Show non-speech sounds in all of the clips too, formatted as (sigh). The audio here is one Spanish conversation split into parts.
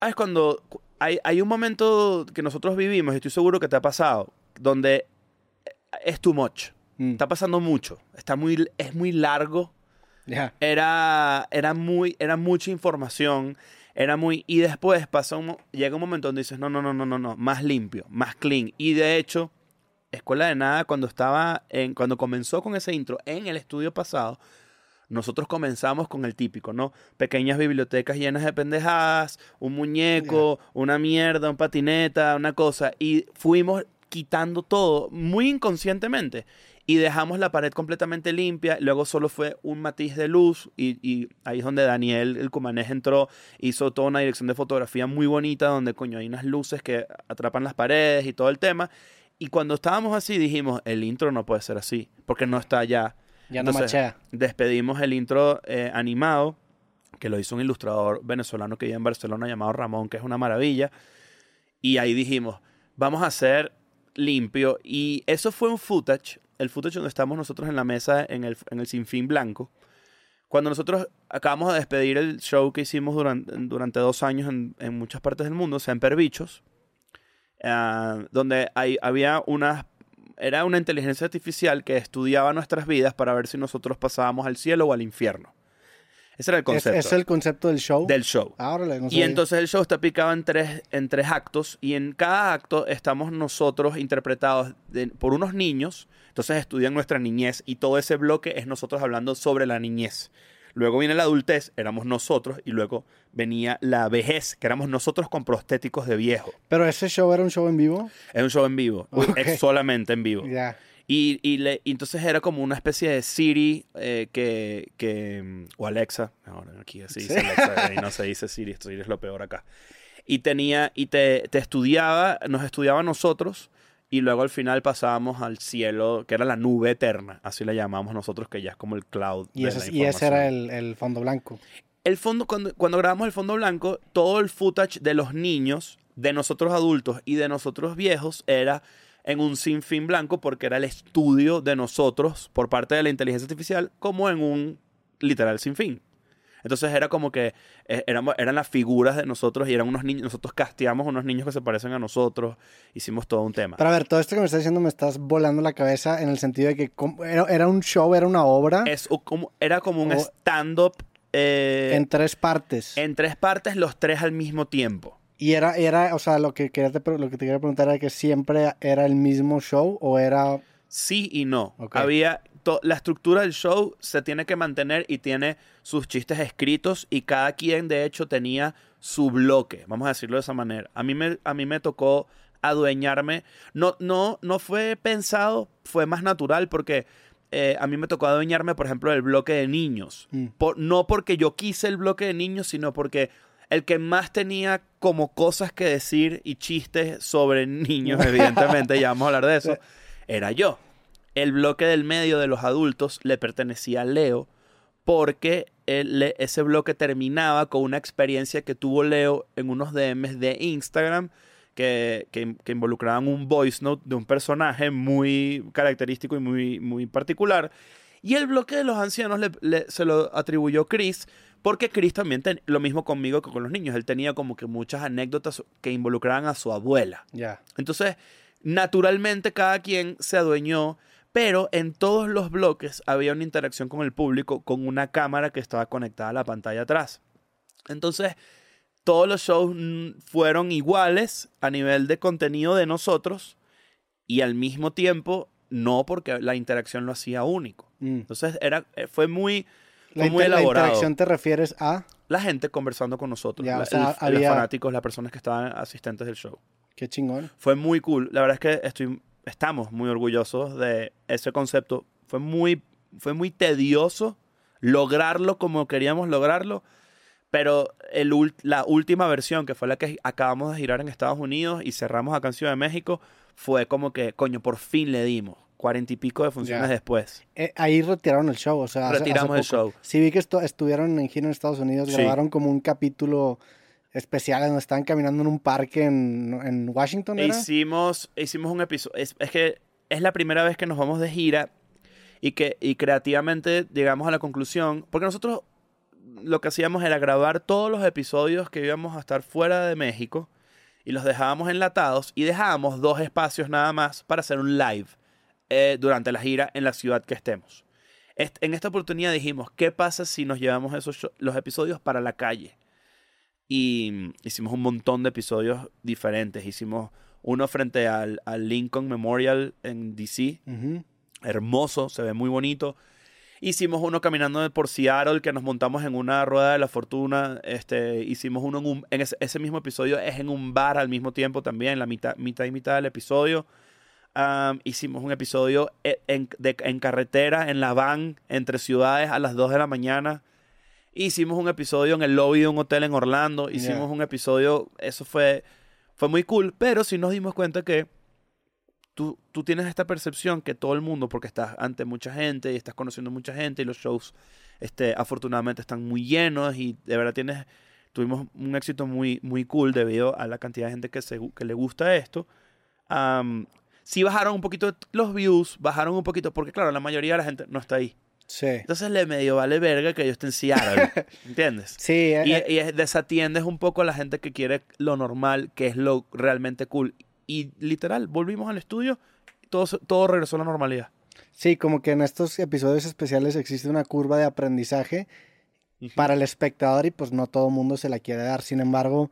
¿Sabes cuando cu- hay, hay un momento que nosotros vivimos, y estoy seguro que te ha pasado, donde es too much. Mm, Está pasando mucho. Está muy, es muy largo. Era, era, muy, era mucha información. Era muy. Y después pasa un, llega un momento donde dices, no, no, no, no, no, no. Más limpio, más clean. Y de hecho, Escuela de Nada, cuando estaba en. Cuando comenzó con ese intro en el estudio pasado, nosotros comenzamos con el típico, ¿no? Pequeñas bibliotecas llenas de pendejadas, un muñeco, una mierda, un patineta, una cosa. Y fuimos quitando todo muy inconscientemente. Y dejamos la pared completamente limpia. Luego solo fue un matiz de luz. Y, y ahí es donde Daniel, el cumanés, entró. Hizo toda una dirección de fotografía muy bonita. Donde, coño, hay unas luces que atrapan las paredes y todo el tema. Y cuando estábamos así, dijimos, el intro no puede ser así. Porque no está ya Ya no Entonces, machea. despedimos el intro eh, animado, que lo hizo un ilustrador venezolano que vive en Barcelona llamado Ramón, que es una maravilla. Y ahí dijimos, vamos a hacer limpio. Y eso fue un footage, el footage donde estamos nosotros en la mesa en el, en el Sinfín Blanco. Cuando nosotros acabamos de despedir el show que hicimos durante, durante dos años en, en muchas partes del mundo, Semper Bichos, ah, donde hay, había unas era una inteligencia artificial que estudiaba nuestras vidas para ver si nosotros pasábamos al cielo o al infierno. Ese era el ¿Es, concepto es el concepto del show? del show. Ah, no y entonces el show está picado en tres, en tres actos y en cada acto estamos nosotros interpretados de- por unos niños, entonces estudian nuestra niñez y todo ese bloque es nosotros hablando sobre la niñez. Luego viene la adultez, éramos nosotros, y luego venía la vejez, que éramos nosotros con prostéticos de viejo. ¿Pero ese show era un show en vivo? Es un show en vivo, (laughs) Ok. es solamente en vivo. Ya. Y, y, le- y entonces era como una especie de Siri eh, que, que... O Alexa. Ahora aquí se dice Sí. Alexa y no se dice Siri. Esto Siri es lo peor acá. Y tenía... Y te, te estudiaba, nos estudiaba a nosotros y luego al final pasábamos al cielo, que era la nube eterna. Así la llamamos nosotros, que ya es como el cloud Y de ese, la y ese era el, el fondo blanco. El fondo, cuando, cuando grabamos el fondo blanco, todo el footage de los niños, de nosotros adultos y de nosotros viejos era en un sinfín blanco porque era el estudio de nosotros por parte de la inteligencia artificial como en un literal sinfín. Entonces era como que eh, éramos, eran las figuras de nosotros y eran unos niños, nosotros casteamos unos niños que se parecen a nosotros, hicimos todo un tema. Pero a ver, todo esto que me estás diciendo me estás volando la cabeza en el sentido de que era, era un show, era una obra Es como, era como un stand-up eh, en tres partes. en tres partes, los tres al mismo tiempo. Y era, era, o sea, lo que, quería te, lo que te quería preguntar era que siempre era el mismo show o era... Sí y no. Había to- la estructura del show se tiene que mantener y tiene sus chistes escritos y cada quien de hecho tenía su bloque, vamos a decirlo de esa manera. A mí me, a mí me tocó adueñarme. No, no, no fue pensado, fue más natural porque eh, a mí me tocó adueñarme, por ejemplo, del bloque de niños. Mm. Por- no porque yo quise el bloque de niños, sino porque el que más tenía como cosas que decir y chistes sobre niños, (laughs) evidentemente, ya vamos a hablar de eso, era yo. El bloque del medio de los adultos le pertenecía a Leo porque él- ese bloque terminaba con una experiencia que tuvo Leo en unos DMs de Instagram que, que, que involucraban un voice note de un personaje muy característico y muy, muy particular. Y el bloque de los ancianos le- le- se lo atribuyó Chris, porque Chris también, ten- lo mismo conmigo que con los niños, él tenía como que muchas anécdotas que involucraban a su abuela. Ya. Entonces, naturalmente cada quien se adueñó, pero en todos los bloques había una interacción con el público con una cámara que estaba conectada a la pantalla atrás. Entonces, todos los shows fueron iguales a nivel de contenido de nosotros y al mismo tiempo no porque la interacción lo hacía único. Mm. Entonces, era, eh, fue muy, fue muy inter- la elaborado. interacción te refieres a... La gente conversando con nosotros, Ya, o la- sea, el- los fanáticos, las personas que estaban asistentes del show. Qué chingón. Fue muy cool. La verdad es que estoy, estamos muy orgullosos de ese concepto. Fue muy, fue muy tedioso lograrlo como queríamos lograrlo. Pero el, la última versión, que fue la que acabamos de girar en Estados Unidos y cerramos acá en Ciudad de México, fue como que, coño, por fin le dimos. Cuarenta y pico de funciones después. Eh, ahí retiraron el show, o sea, hace- hace Retiramos el show. Sí vi que estu- estuvieron en gira en Estados Unidos, Sí. grabaron como un capítulo especial donde estaban caminando en un parque en, Washington. Hicimos, hicimos un episodio. Es, es que es la primera vez que nos vamos de gira y que y creativamente llegamos a la conclusión. Porque nosotros lo que hacíamos era grabar todos los episodios que íbamos a estar fuera de México y los dejábamos enlatados y dejábamos dos espacios nada más para hacer un live eh, durante la gira en la ciudad que estemos. Est- en esta oportunidad dijimos, ¿qué pasa si nos llevamos esos los episodios para la calle? Y mm, hicimos un montón de episodios diferentes. Hicimos uno frente al, al Lincoln Memorial en DC, hermoso, se ve muy bonito. Hicimos uno caminando por Seattle, que nos montamos en una rueda de la fortuna. Este, hicimos uno en un, en ese, ese mismo episodio, es en un bar al mismo tiempo también, la mitad, mitad y mitad del episodio. Hicimos un episodio e- en, de- en carretera, en la van, entre ciudades a las 2 de la mañana. Hicimos un episodio en el lobby de un hotel en Orlando. Hicimos Yeah. un episodio, eso fue, fue muy cool, pero sí nos dimos cuenta que tú, tú tienes esta percepción que todo el mundo, porque estás ante mucha gente y estás conociendo mucha gente y los shows este, afortunadamente están muy llenos y de verdad tienes, tuvimos un éxito muy, muy cool debido a la cantidad de gente que, se, que le gusta esto. Am, sí bajaron un poquito los views, bajaron un poquito, porque claro, la mayoría de la gente no está ahí. Sí. Entonces le medio vale verga que yo esté en Seattle, ¿entiendes? Sí, eh, Y, eh, y es- desatiendes un poco a la gente que quiere lo normal, que es lo realmente cool. Y literal, volvimos al estudio, todo, todo regresó a la normalidad. sí, como que en estos episodios especiales existe una curva de aprendizaje para el espectador y pues no todo el mundo se la quiere dar. Sin embargo,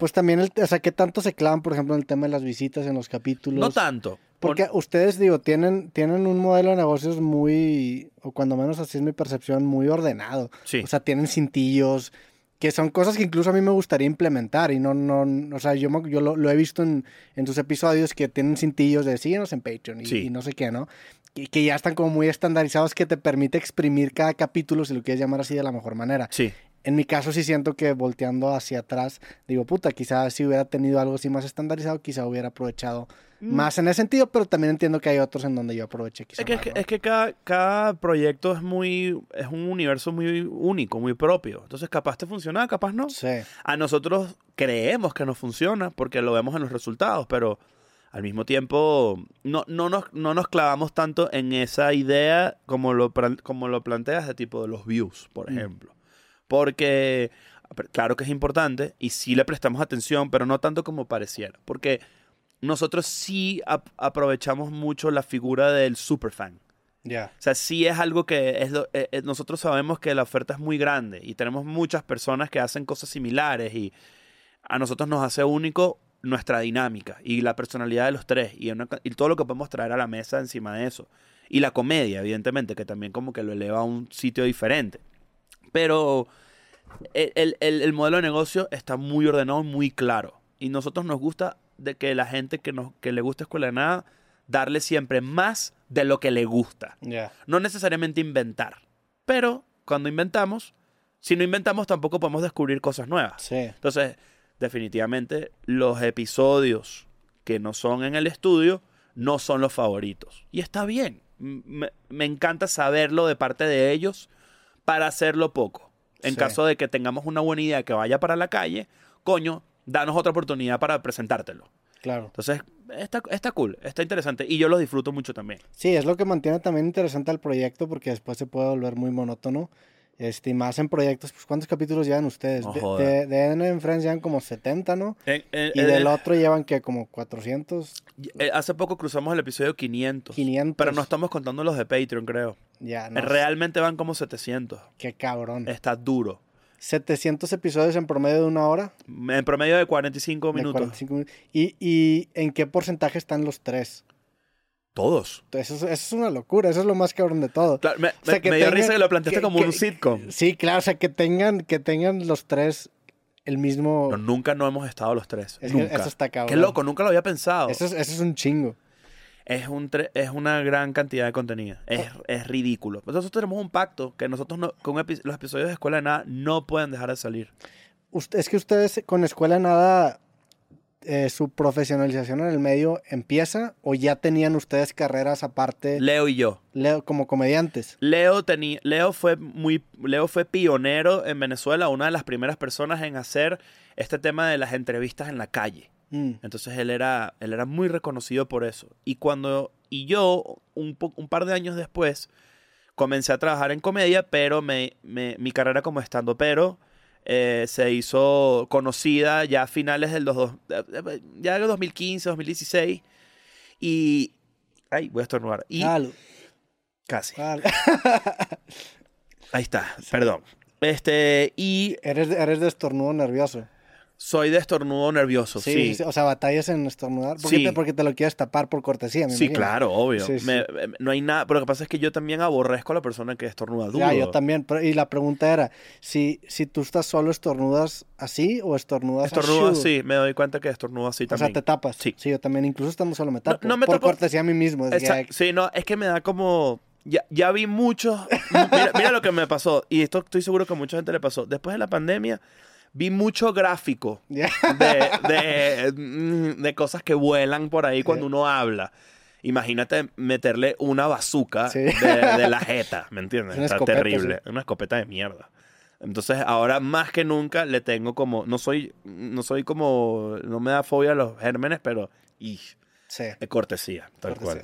pues también, el, o sea, ¿qué tanto se clavan, por ejemplo, en el tema de las visitas en los capítulos? No tanto. Porque ustedes, digo, tienen, tienen un modelo de negocios muy, o cuando menos así es mi percepción, muy ordenado. Sí. O sea, tienen cintillos, que son cosas que incluso a mí me gustaría implementar. Y no, no, o sea, yo, yo lo, lo he visto en, en tus episodios que tienen cintillos de síguenos en Patreon y, Sí. y no sé qué, ¿no? Y que ya están como muy estandarizados que te permite exprimir cada capítulo, si lo quieres llamar así, de la mejor manera. Sí. En mi caso sí siento que volteando hacia atrás, digo, puta, quizás si hubiera tenido algo así más estandarizado, quizá hubiera aprovechado más en ese sentido, pero también entiendo que hay otros en donde yo aproveché quizá Es que, es más, que, ¿no? es que cada, cada proyecto es muy es un universo muy único, muy propio. Entonces, capaz te funciona, capaz no. Sí, A nosotros creemos que nos funciona porque lo vemos en los resultados, pero al mismo tiempo no, no, nos, no nos clavamos tanto en esa idea como lo, como lo planteas de tipo de los views, por Mm. ejemplo. Porque claro que es importante y sí le prestamos atención, pero no tanto como pareciera. Porque nosotros sí ap- aprovechamos mucho la figura del superfan. ya. O sea, sí es algo que es lo- eh, eh, nosotros sabemos que la oferta es muy grande y tenemos muchas personas que hacen cosas similares y a nosotros nos hace único nuestra dinámica y la personalidad de los tres y, una y todo lo que podemos traer a la mesa encima de eso. Y la comedia, evidentemente, que también como que lo eleva a un sitio diferente. Pero el, el- el- el modelo de negocio está muy ordenado, muy claro. Y nosotros nos gusta de que la gente que, nos, que le gusta Escuela de Nada, darle siempre más de lo que le gusta. No necesariamente inventar. Pero cuando inventamos, si no inventamos tampoco podemos descubrir cosas nuevas. Sí. Entonces, definitivamente los episodios que no son en el estudio no son los favoritos. Y está bien. Me, me encanta saberlo de parte de ellos para hacerlo poco. En Sí. caso de que tengamos una buena idea que vaya para la calle, coño, danos otra oportunidad para presentártelo. Claro. Entonces, está, está cool, está interesante. Y yo lo disfruto mucho también. Sí, es lo que mantiene también interesante al proyecto porque después se puede volver muy monótono. Este, y más en proyectos, pues ¿cuántos capítulos llevan ustedes? De, de, de N en Friends llevan como 70, ¿no? Y del otro llevan que como 400, eh, hace poco cruzamos el episodio 500. 500. Pero no estamos contando los de Patreon, creo. Ya, no. Realmente van como 700. Qué cabrón. Está duro. 700 episodios en promedio de una hora. En promedio de 45 de minutos. 45 minutos. ¿Y, ¿Y en qué porcentaje están los tres? Todos. Eso es, eso es una locura, eso es lo más cabrón de todo. Claro, me, sea, me- que me dio risa que lo planteaste que- como que- un sitcom. Sí, claro, o sea, que tengan, que tengan los tres el mismo... No, nunca no hemos estado los tres. Es nunca. eso está cabrón. Qué loco, nunca lo había pensado. Eso es, eso es un chingo. Es, un tre- es una gran cantidad de contenido. Es, Oh. es ridículo. Nosotros tenemos un pacto que nosotros no, con epi- los episodios de Escuela de Nada no pueden dejar de salir. Usted- es que ustedes con Escuela de Nada, eh, su profesionalización en el medio empieza o ya tenían ustedes carreras aparte Leo y yo. Leo, como comediantes. Leo, tenía, Leo, fue muy, Leo fue pionero en Venezuela, una de las primeras personas en hacer este tema de las entrevistas en la calle. Mm, Entonces él era, él era muy reconocido por eso. Y cuando, y yo, un, po- un par de años después, comencé a trabajar en comedia, pero me, me- mi carrera como estando pero eh, se hizo conocida ya a finales del dos, dos- eh, ya en 2015, 2016 y ay, voy a estornudar y casi. (laughs) Ahí está, perdón. Este y eres, eres de estornudo nervioso. Soy de estornudo nervioso, Sí, sí. sí, o sea, batallas en estornudar. Porque, Sí. te, porque te lo quieres tapar por cortesía, me Sí, imagino. claro, obvio. Me- me- no hay nada, pero lo que pasa es que yo también aborrezco a la persona que estornuda duro. Ya, yo también. pero- y la pregunta era, si, si tú estás solo, ¿estornudas así o estornudas Estornudo así? me doy cuenta que estornudo así O también. sea, te tapas. Sí. yo también. Incluso estando solo me tapo. no me por tapo- cortesía a mí mismo. es que, Exacto. Sí, no, es que me da como. Ya, ya vi muchos. (laughs) mira, mira lo que me pasó. Y esto estoy seguro que a mucha gente le pasó. Después de la pandemia, vi mucho gráfico (laughs) de, de, mm, de cosas que vuelan por ahí cuando uno habla. Imagínate meterle una bazooka Sí. de, de la jeta, ¿me entiendes? (laughs) Una Está escopeta, terrible. Una escopeta de mierda. Entonces, ahora más que nunca le tengo como. No soy. No soy como. No me da fobia a los gérmenes, pero. Y, Sí. es cortesía, tal cual.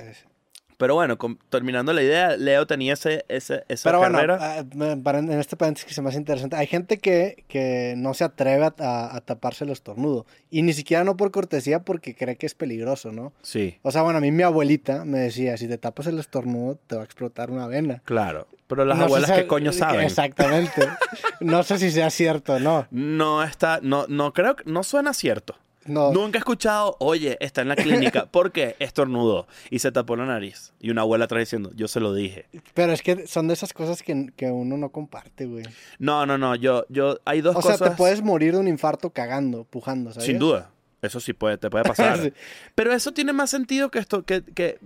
Pero bueno, com- terminando la idea, Leo tenía ese, ese, esa Pero bueno, carrera. ah, para- en este paréntesis que se me hace interesante, hay gente que, que no se atreve a, a- a taparse el estornudo. Y ni siquiera no por cortesía, porque cree que es peligroso, ¿no? sí, O sea, bueno, a mí mi abuelita me decía, si te tapas el estornudo, te va a explotar una vena. claro. Pero las No abuelas, ¿qué coño saben? Exactamente. (laughs) no sé si sea cierto o no. No está, no, no creo que, no suena cierto. No, Nunca he escuchado, oye, está en la clínica. (laughs) ¿Por qué? Estornudó y se tapó la nariz. Y una abuela atrás diciendo, yo se lo dije. pero es que son de esas cosas que, que uno no comparte, güey. No, no, no, yo, yo, hay dos O sea, cosas. te puedes morir de un infarto cagando, pujando, ¿sabes? Sin duda. Eso sí puede, te puede (laughs) pasar. Sí. Pero eso tiene más sentido que esto, que, que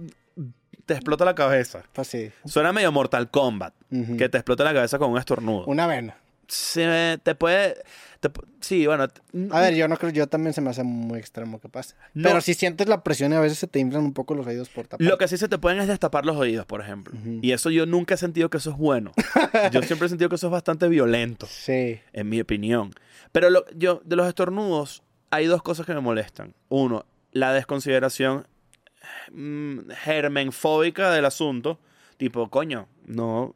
te explota la cabeza. Pues sí. Suena medio Mortal Kombat. Que te explota la cabeza con un estornudo. Una vena. Se, te puede. te sí, bueno. A ver, yo no creo, yo también se me hace muy extremo que pase. No. Pero si sientes la presión y a veces se te inflan un poco los oídos por tapar. Lo que sí se te pueden es destapar los oídos, por ejemplo. Y eso yo nunca he sentido que eso es bueno. (laughs) yo siempre he sentido que eso es bastante violento, Sí. en mi opinión. Pero lo- yo, de los estornudos, hay dos cosas que me molestan. Uno, la desconsideración mm, germenfóbica del asunto. Tipo, coño, no.